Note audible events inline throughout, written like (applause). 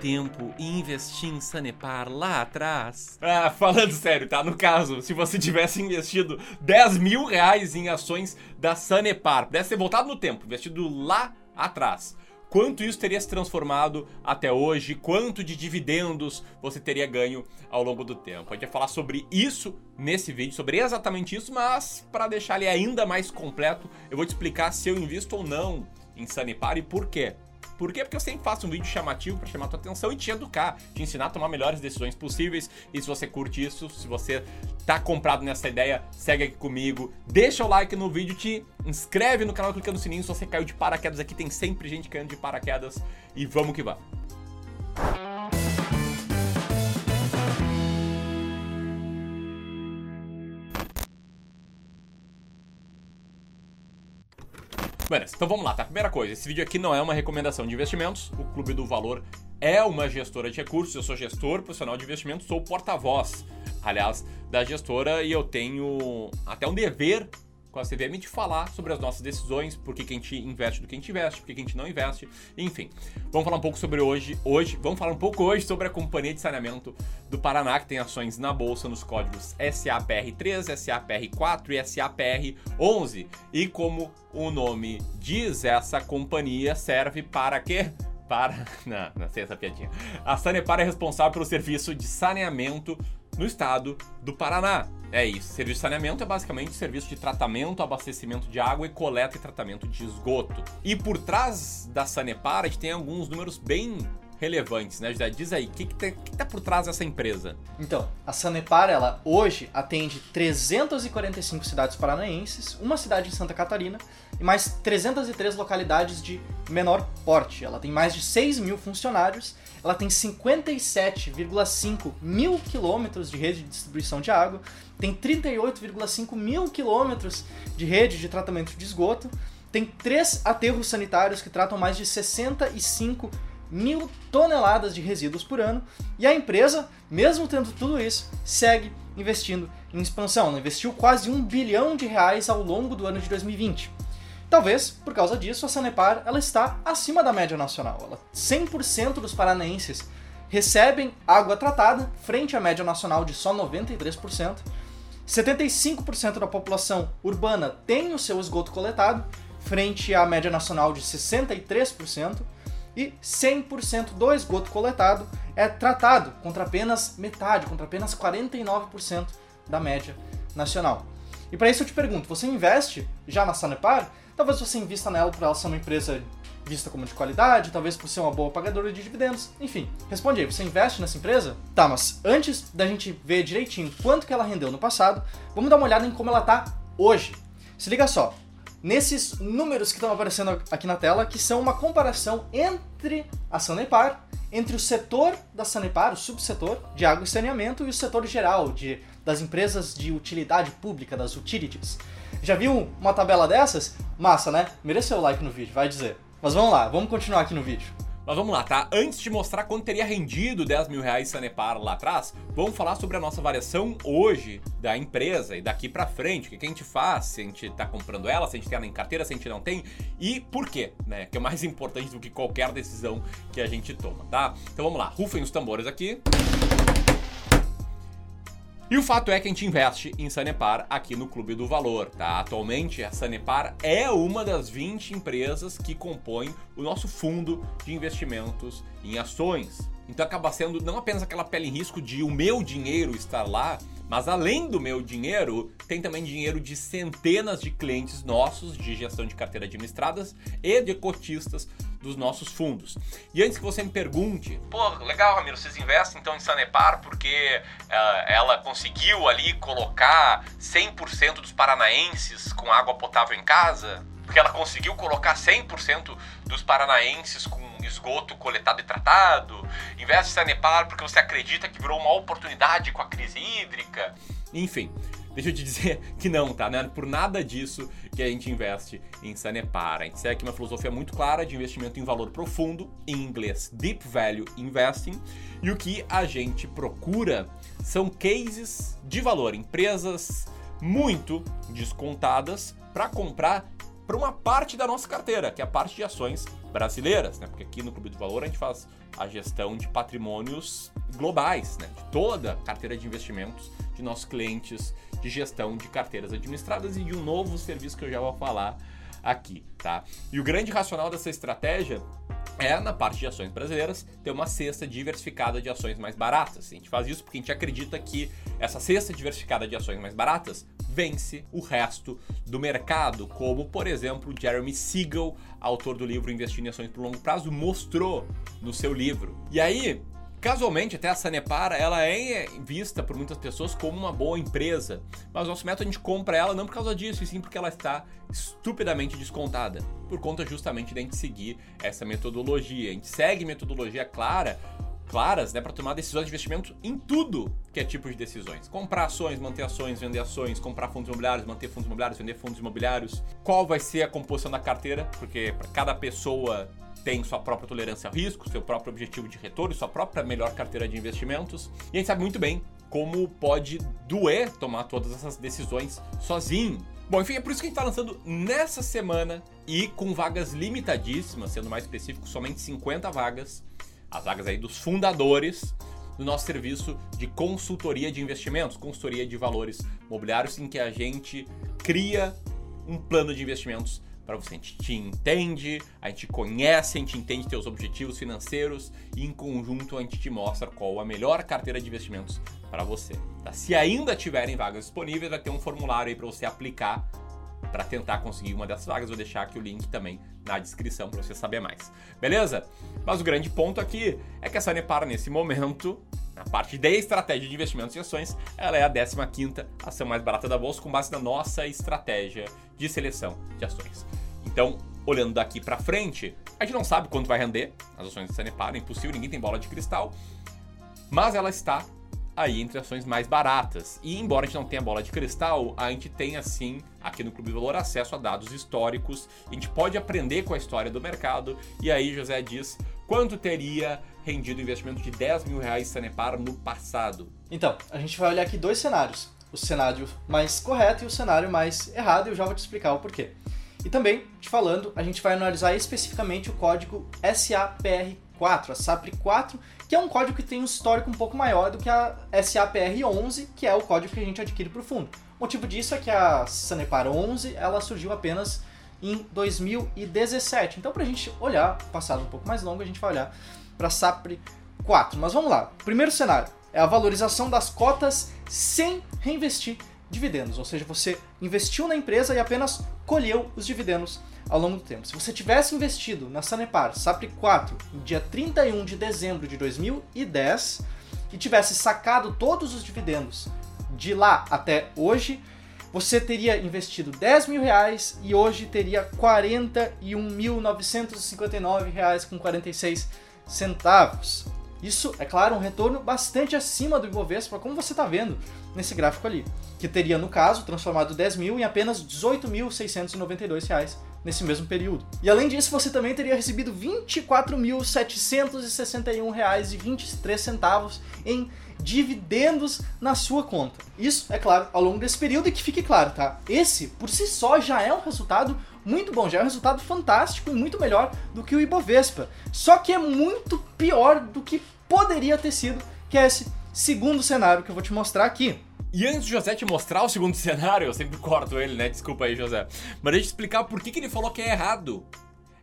tempo e investir em Sanepar lá atrás? Ah, falando sério, tá? No caso, se você tivesse investido 10 mil reais em ações da Sanepar, pudesse ter voltado no tempo, investido lá atrás, quanto isso teria se transformado até hoje, quanto de dividendos você teria ganho ao longo do tempo. A gente vai falar sobre isso nesse vídeo, sobre exatamente isso, mas para deixar ele ainda mais completo, eu vou te explicar se eu invisto ou não em Sanepar e por quê. Por quê? Porque eu sempre faço um vídeo chamativo para chamar tua atenção e te educar, te ensinar a tomar melhores decisões possíveis. E se você curte isso, se você tá comprado nessa ideia, segue aqui comigo, deixa o like no vídeo, te inscreve no canal, clica no sininho se você caiu de paraquedas aqui, tem sempre gente caindo de paraquedas e vamos que vamos. Beleza, então vamos lá, tá? Primeira coisa, esse vídeo aqui não é uma recomendação de investimentos. O Clube do Valor é uma gestora de recursos. Eu sou gestor profissional de investimentos, sou porta-voz, aliás, da gestora e eu tenho até um dever com a CVM de falar sobre as nossas decisões, por que a gente investe do que a gente investe, por que a gente não investe, enfim. Vamos falar um pouco sobre hoje, hoje, vamos falar um pouco hoje sobre a Companhia de Saneamento do Paraná, que tem ações na bolsa nos códigos SAPR3, SAPR4 e SAPR11. E como o nome diz, essa companhia serve para quê? Para. (laughs) Não, não sei essa piadinha. A Sanepar é responsável pelo serviço de saneamento no estado do Paraná. É isso. Serviço de saneamento é basicamente serviço de tratamento, abastecimento de água e coleta e tratamento de esgoto. E por trás da Sanepar, a gente tem alguns números bem relevantes, né, José? Diz aí, o que, que, que tá por trás dessa empresa? Então, a Sanepar, ela hoje atende 345 cidades paranaenses, uma cidade em Santa Catarina e mais 303 localidades de menor porte. Ela tem mais de 6 mil funcionários, ela tem 57,5 mil quilômetros de rede de distribuição de água, tem 38,5 mil quilômetros de rede de tratamento de esgoto, tem três aterros sanitários que tratam mais de 65 mil toneladas de resíduos por ano, e a empresa, mesmo tendo tudo isso, segue investindo em expansão. Ela investiu quase um bilhão de reais ao longo do ano de 2020. Talvez, por causa disso, a Sanepar ela está acima da média nacional. Ela, 100% dos paranaenses recebem água tratada, frente à média nacional de só 93%. 75% da população urbana tem o seu esgoto coletado, frente à média nacional de 63%. E 100% do esgoto coletado é tratado, contra apenas metade, contra apenas 49% da média nacional. E para isso eu te pergunto, você investe já na Sanepar? Talvez você invista nela por ela ser uma empresa vista como de qualidade, talvez por ser uma boa pagadora de dividendos. Enfim, responde aí, você investe nessa empresa? Tá, mas antes da gente ver direitinho quanto que ela rendeu no passado, vamos dar uma olhada em como ela tá hoje. Se liga só, nesses números que estão aparecendo aqui na tela, que são uma comparação entre a Sanepar, entre o setor da Sanepar, o subsetor de água e saneamento, e o setor geral de, das empresas de utilidade pública, das utilities. Já viu uma tabela dessas? Massa, né? Mereceu o like no vídeo, vai dizer. Mas vamos lá, vamos continuar aqui no vídeo. Mas vamos lá, tá? Antes de mostrar quanto teria rendido 10 mil reais Sanepar lá atrás, vamos falar sobre a nossa variação hoje da empresa e daqui para frente. O que a gente faz, se a gente tá comprando ela, se a gente tem ela em carteira, se a gente não tem e por quê, né? Que é mais (laughs) importante do que qualquer decisão que a gente toma, tá? Então vamos lá, rufem os tambores aqui. E o fato é que a gente investe em Sanepar aqui no Clube do Valor, tá? Atualmente a Sanepar é uma das 20 empresas que compõem o nosso fundo de investimentos em ações. Então acaba sendo não apenas aquela pele em risco de o meu dinheiro estar lá, mas além do meu dinheiro, tem também dinheiro de centenas de clientes nossos de gestão de carteira administradas e de cotistas dos nossos fundos. E antes que você me pergunte, pô, legal, Ramiro, vocês investem então em Sanepar porque uh, ela conseguiu ali colocar 100% dos paranaenses com água potável em casa? Porque ela conseguiu colocar 100% dos paranaenses com esgoto coletado e tratado? Investe em Sanepar porque você acredita que virou uma oportunidade com a crise hídrica? Enfim, Deixa eu te dizer que não, tá? Não é por nada disso que a gente investe em Sanepar. A gente segue uma filosofia muito clara de investimento em valor profundo, em inglês Deep Value Investing, e o que a gente procura são cases de valor, empresas muito descontadas para comprar para uma parte da nossa carteira, que é a parte de ações brasileiras, né? Porque aqui no Clube do Valor a gente faz a gestão de patrimônios globais, né? De toda a carteira de investimentos de nossos clientes, de gestão de carteiras administradas e de um novo serviço que eu já vou falar aqui, tá? E o grande racional dessa estratégia é, na parte de ações brasileiras, ter uma cesta diversificada de ações mais baratas. A gente faz isso porque a gente acredita que essa cesta diversificada de ações mais baratas vence o resto do mercado, como, por exemplo, Jeremy Siegel, autor do livro Investir em Ações por Longo Prazo, mostrou no seu livro. E aí, Casualmente, até a Sanepar, ela é vista por muitas pessoas como uma boa empresa, mas nosso método a gente compra ela não por causa disso, e sim porque ela está estupidamente descontada, por conta justamente de a gente seguir essa metodologia. A gente segue metodologia clara, claras, né, para tomar decisões de investimento em tudo que é tipo de decisões. Comprar ações, manter ações, vender ações, comprar fundos imobiliários, manter fundos imobiliários, vender fundos imobiliários. Qual vai ser a composição da carteira? Porque cada pessoa tem sua própria tolerância ao risco, seu próprio objetivo de retorno, sua própria melhor carteira de investimentos. E a gente sabe muito bem como pode doer tomar todas essas decisões sozinho. Bom, enfim, é por isso que a gente está lançando nessa semana e com vagas limitadíssimas, sendo mais específico, somente 50 vagas, as vagas aí dos fundadores do nosso serviço de consultoria de investimentos, consultoria de valores mobiliários, em que a gente cria um plano de investimentos para você. A gente te entende, a gente conhece, a gente entende teus objetivos financeiros e em conjunto a gente te mostra qual a melhor carteira de investimentos para você. Tá? Se ainda tiverem vagas disponíveis, vai ter um formulário aí para você aplicar para tentar conseguir uma dessas vagas. Vou deixar aqui o link também na descrição para você saber mais. Beleza? Mas o grande ponto aqui é que a Sanepar nesse momento na parte de estratégia de investimentos em ações, ela é a 15ª ação mais barata da bolsa com base na nossa estratégia de seleção de ações. Então, olhando daqui para frente, a gente não sabe quanto vai render as ações de Sanepar, é impossível, ninguém tem bola de cristal, mas ela está aí entre ações mais baratas. E embora a gente não tenha bola de cristal, a gente tem assim, aqui no Clube do Valor, acesso a dados históricos. A gente pode aprender com a história do mercado. E aí José diz quanto teria rendido o investimento de 10 mil reais Sanepar no passado. Então, a gente vai olhar aqui dois cenários. O cenário mais correto e o cenário mais errado, e eu já vou te explicar o porquê. E também, te falando, a gente vai analisar especificamente o código SAPR4, a SAPR4, que é um código que tem um histórico um pouco maior do que a SAPR11, que é o código que a gente adquire para o fundo. O motivo disso é que a Sanepar 11 ela surgiu apenas em 2017. Então, para a gente olhar, passado um pouco mais longo, a gente vai olhar para a SAPR 4. Mas vamos lá. Primeiro cenário é a valorização das cotas sem reinvestir dividendos, ou seja, você investiu na empresa e apenas colheu os dividendos ao longo do tempo. Se você tivesse investido na Sanepar SAPRI 4 no dia 31 de dezembro de 2010 e tivesse sacado todos os dividendos de lá até hoje, você teria investido 10 mil reais e hoje teria 41.959 reais com 46 centavos. Isso, é claro, um retorno bastante acima do Ibovespa, como você está vendo nesse gráfico ali, que teria, no caso, transformado 10 mil em apenas 18.692 reais nesse mesmo período. E além disso, você também teria recebido R$ 24.761,23 em dividendos na sua conta. Isso, é claro, ao longo desse período e que fique claro, tá? Esse, por si só, já é um resultado muito bom, já é um resultado fantástico e muito melhor do que o Ibovespa. Só que é muito pior do que poderia ter sido, que é esse segundo cenário que eu vou te mostrar aqui. E antes de José te mostrar o segundo (laughs) cenário, eu sempre corto ele, né? Desculpa aí, José. Mas deixa eu te explicar por que, que ele falou que é errado.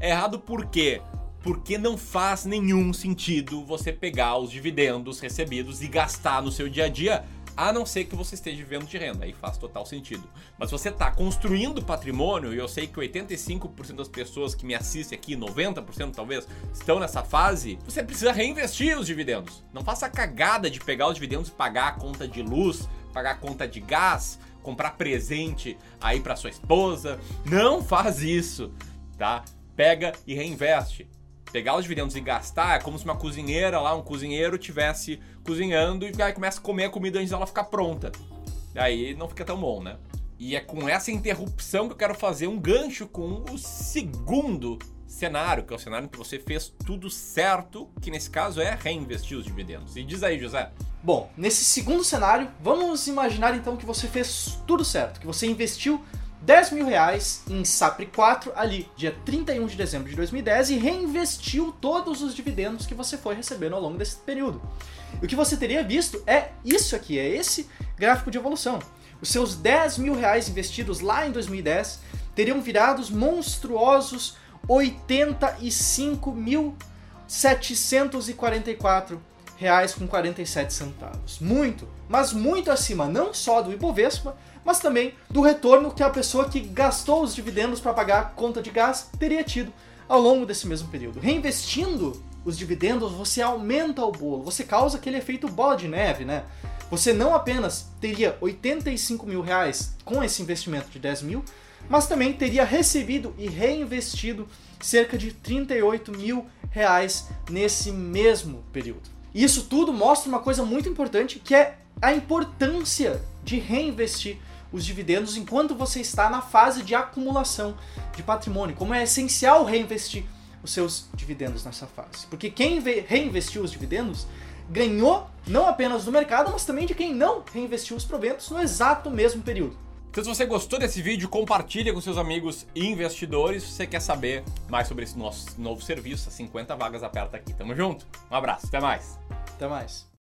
É errado por quê? Porque não faz nenhum sentido você pegar os dividendos recebidos e gastar no seu dia a dia a não ser que você esteja vivendo de renda, aí faz total sentido. Mas você está construindo patrimônio, e eu sei que 85% das pessoas que me assistem aqui, 90% talvez, estão nessa fase, você precisa reinvestir os dividendos. Não faça a cagada de pegar os dividendos e pagar a conta de luz, pagar a conta de gás, comprar presente aí para sua esposa. Não faz isso, tá? Pega e reinveste pegar os dividendos e gastar é como se uma cozinheira lá, um cozinheiro, tivesse cozinhando e aí começa a comer a comida antes dela ficar pronta. Aí não fica tão bom, né? E é com essa interrupção que eu quero fazer um gancho com o segundo cenário, que é o cenário em que você fez tudo certo, que nesse caso é reinvestir os dividendos. E diz aí, José. Bom, nesse segundo cenário, vamos imaginar então que você fez tudo certo, que você investiu 10 mil reais em SAPRE 4 ali, dia 31 de dezembro de 2010 e reinvestiu todos os dividendos que você foi recebendo ao longo desse período. O que você teria visto é isso aqui, é esse gráfico de evolução. Os seus 10 mil reais investidos lá em 2010 teriam virado monstruosos 85.744 reais com 47 centavos. Muito, mas muito acima não só do Ibovespa, mas também do retorno que a pessoa que gastou os dividendos para pagar a conta de gás teria tido ao longo desse mesmo período. Reinvestindo os dividendos, você aumenta o bolo, você causa aquele efeito bola de neve, né? Você não apenas teria 85 mil reais com esse investimento de 10 mil, mas também teria recebido e reinvestido cerca de 38 mil reais nesse mesmo período. Isso tudo mostra uma coisa muito importante que é a importância de reinvestir os dividendos enquanto você está na fase de acumulação de patrimônio. Como é essencial reinvestir os seus dividendos nessa fase. Porque quem reinvestiu os dividendos ganhou não apenas do mercado, mas também de quem não reinvestiu os proventos no exato mesmo período. Então, se você gostou desse vídeo, compartilha com seus amigos investidores. Se você quer saber mais sobre esse nosso novo serviço, as 50 vagas aperta aqui. Tamo junto. Um abraço. Até mais. Até mais.